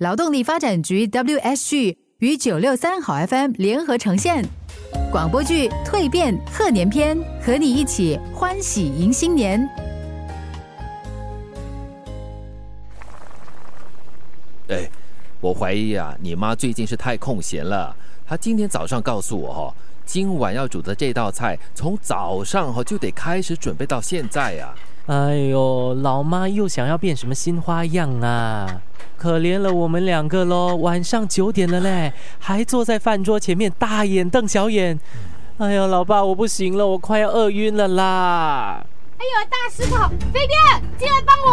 劳动力发展局 WSG 与九六三好 FM 联合呈现广播剧《蜕变贺年篇》，和你一起欢喜迎新年。哎，我怀疑啊，你妈最近是太空闲了。她今天早上告诉我哈，今晚要煮的这道菜，从早上哈就得开始准备到现在呀。哎呦，老妈又想要变什么新花样啊？可怜了我们两个喽！晚上九点了嘞，还坐在饭桌前面大眼瞪小眼。哎呦，老爸，我不行了，我快要饿晕了啦！哎呦，大石头，飞碟，进来帮我！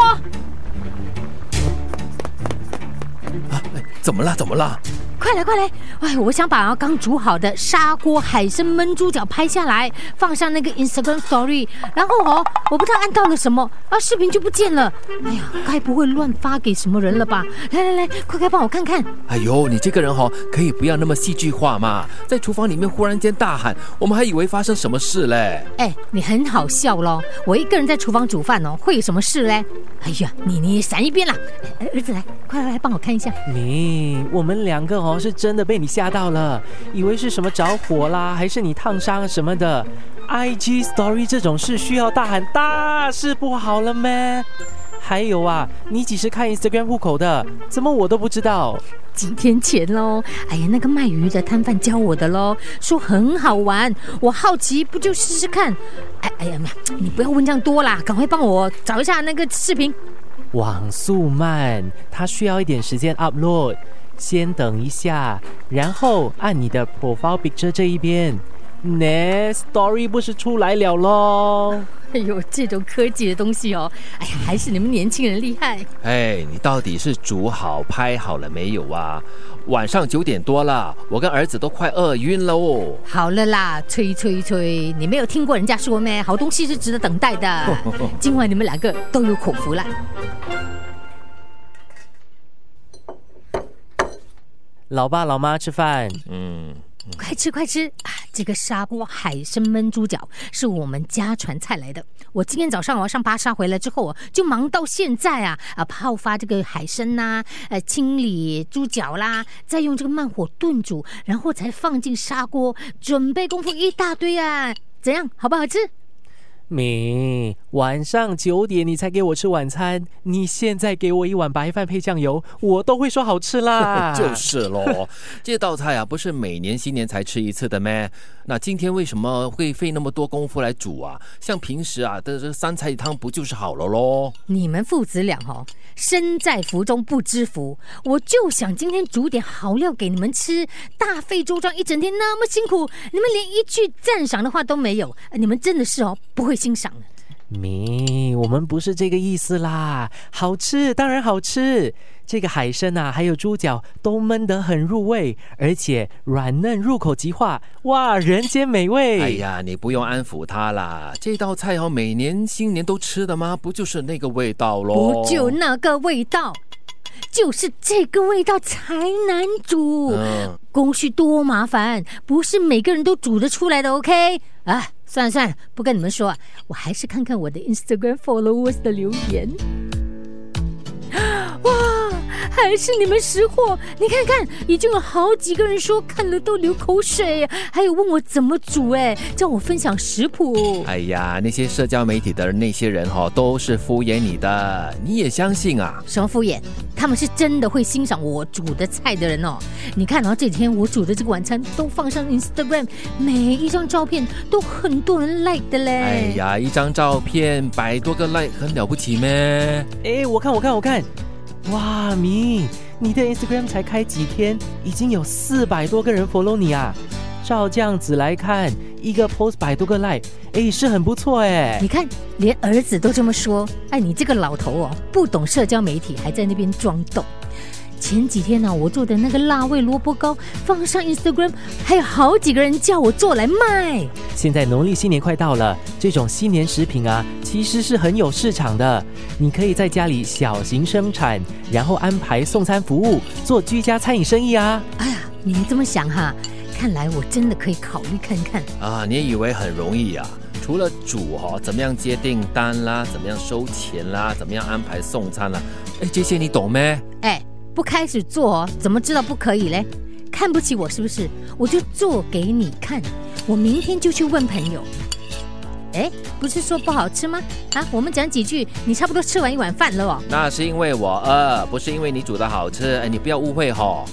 啊，怎么了？怎么了？快来快来！哎，我想把刚煮好的砂锅海参焖猪脚拍下来，放上那个 Instagram Story。然后哦，我不知道按到了什么，啊，视频就不见了。哎呀，该不会乱发给什么人了吧？来来来，快快帮我看看！哎呦，你这个人哦，可以不要那么戏剧化嘛？在厨房里面忽然间大喊，我们还以为发生什么事嘞。哎，你很好笑咯！我一个人在厨房煮饭哦，会有什么事嘞？哎呀，你你闪一边啦！儿子来，快来来帮我看一下。你我们两个。哦，是真的被你吓到了，以为是什么着火啦，还是你烫伤什么的？IG Story 这种事需要大喊大事不好了咩？还有啊，你几时看 Instagram 户口的？怎么我都不知道？几天前喽。哎呀，那个卖鱼的摊贩教我的喽，说很好玩，我好奇，不就试试看？哎哎呀妈，你不要问这样多啦，赶快帮我找一下那个视频。网速慢，它需要一点时间 upload。先等一下，然后按你的 profile bit 这一边，next story 不是出来了喽？哎呦，这种科技的东西哦，哎呀，还是你们年轻人厉害。哎，你到底是煮好拍好了没有啊？晚上九点多了，我跟儿子都快饿晕了哦。好了啦，催催催，你没有听过人家说咩？好东西是值得等待的。今晚你们两个都有口福了。老爸老妈吃饭，嗯，快吃快吃啊！这个砂锅海参焖猪脚是我们家传菜来的。我今天早上我上巴沙回来之后啊，就忙到现在啊啊，泡发这个海参呐，呃，清理猪脚啦，再用这个慢火炖煮，然后才放进砂锅，准备功夫一大堆啊！怎样，好不好吃？米，晚上九点你才给我吃晚餐，你现在给我一碗白饭配酱油，我都会说好吃啦。就是喽，这道菜啊，不是每年新年才吃一次的咩？那今天为什么会费那么多功夫来煮啊？像平时啊的这三菜一汤不就是好了喽？你们父子俩哈，身在福中不知福，我就想今天煮点好料给你们吃。大费周章一整天那么辛苦，你们连一句赞赏的话都没有，你们真的是哦不会欣赏。咪，我们不是这个意思啦，好吃当然好吃，这个海参啊，还有猪脚都焖得很入味，而且软嫩入口即化，哇，人间美味！哎呀，你不用安抚他啦，这道菜哦，每年新年都吃的吗？不就是那个味道喽？不就那个味道，就是这个味道才难煮，工序多麻烦，不是每个人都煮得出来的，OK？啊。算了算了，不跟你们说，我还是看看我的 Instagram followers 的留言。哇！还是你们识货，你看看，已经有好几个人说看了都流口水，还有问我怎么煮，哎，叫我分享食谱。哎呀，那些社交媒体的那些人哈，都是敷衍你的，你也相信啊？什么敷衍？他们是真的会欣赏我煮的菜的人哦。你看，然后这几天我煮的这个晚餐都放上 Instagram，每一张照片都很多人 like 的嘞。哎呀，一张照片百多个 like 很了不起咩？哎，我看我看我看。哇，明，你的 Instagram 才开几天，已经有四百多个人 follow 你啊！照这样子来看，一个 post 百多个 like，哎，是很不错哎。你看，连儿子都这么说，哎，你这个老头哦，不懂社交媒体，还在那边装懂。前几天呢，我做的那个辣味萝卜糕放上 Instagram，还有好几个人叫我做来卖。现在农历新年快到了，这种新年食品啊，其实是很有市场的。你可以在家里小型生产，然后安排送餐服务，做居家餐饮生意啊。哎呀，你这么想哈，看来我真的可以考虑看看啊。你以为很容易啊？除了煮哈，怎么样接订单啦？怎么样收钱啦？怎么样安排送餐啦？哎，这些你懂没？哎。不开始做，怎么知道不可以嘞？看不起我是不是？我就做给你看。我明天就去问朋友。哎，不是说不好吃吗？啊，我们讲几句，你差不多吃完一碗饭了哦。那是因为我饿，不是因为你煮的好吃。哎，你不要误会哈。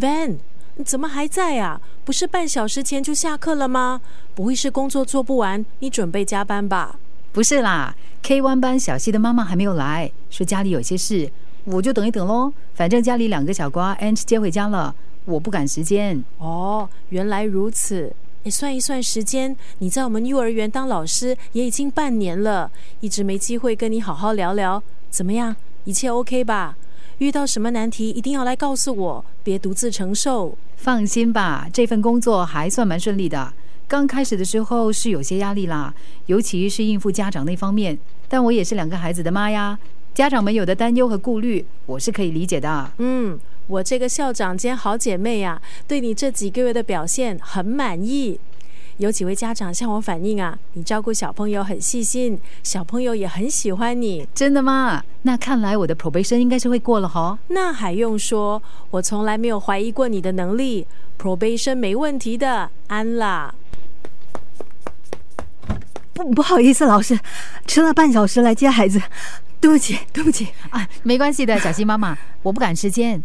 Van，你怎么还在啊？不是半小时前就下课了吗？不会是工作做不完，你准备加班吧？不是啦，K One 班小西的妈妈还没有来，说家里有些事，我就等一等喽。反正家里两个小瓜 a n t 接回家了，我不赶时间。哦，原来如此。你算一算时间，你在我们幼儿园当老师也已经半年了，一直没机会跟你好好聊聊，怎么样？一切 OK 吧？遇到什么难题一定要来告诉我，别独自承受。放心吧，这份工作还算蛮顺利的。刚开始的时候是有些压力啦，尤其是应付家长那方面。但我也是两个孩子的妈呀，家长们有的担忧和顾虑，我是可以理解的。嗯，我这个校长兼好姐妹呀，对你这几个月的表现很满意。有几位家长向我反映啊，你照顾小朋友很细心，小朋友也很喜欢你。真的吗？那看来我的 probation 应该是会过了哈。那还用说？我从来没有怀疑过你的能力，probation 没问题的，安啦。不不好意思，老师，迟了半小时来接孩子，对不起，对不起啊，没关系的，小新妈妈，我不赶时间。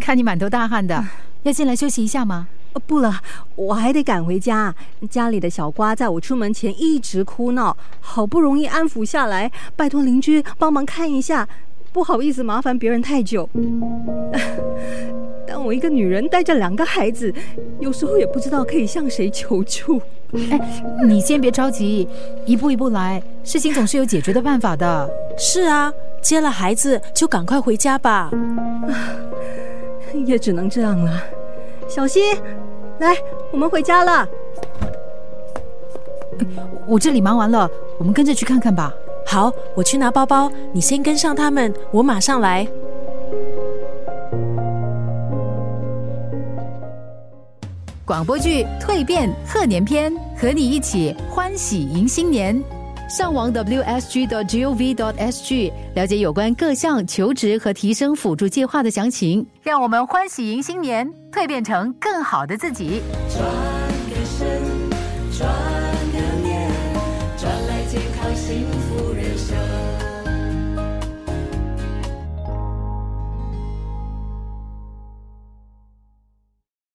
看你满头大汗的，要进来休息一下吗？不了，我还得赶回家。家里的小瓜在我出门前一直哭闹，好不容易安抚下来，拜托邻居帮忙看一下。不好意思，麻烦别人太久。当我一个女人带着两个孩子，有时候也不知道可以向谁求助。哎，你先别着急，一步一步来，事情总是有解决的办法的。是啊，接了孩子就赶快回家吧。啊也只能这样了。小溪，来，我们回家了。我这里忙完了，我们跟着去看看吧。好，我去拿包包，你先跟上他们，我马上来。广播剧蜕变贺年篇和你一起欢喜迎新年。上网 wsg 的 gov dot sg 了解有关各项求职和提升辅助计划的详情。让我们欢喜迎新年蜕变成更好的自己。转个身转个面转来健康新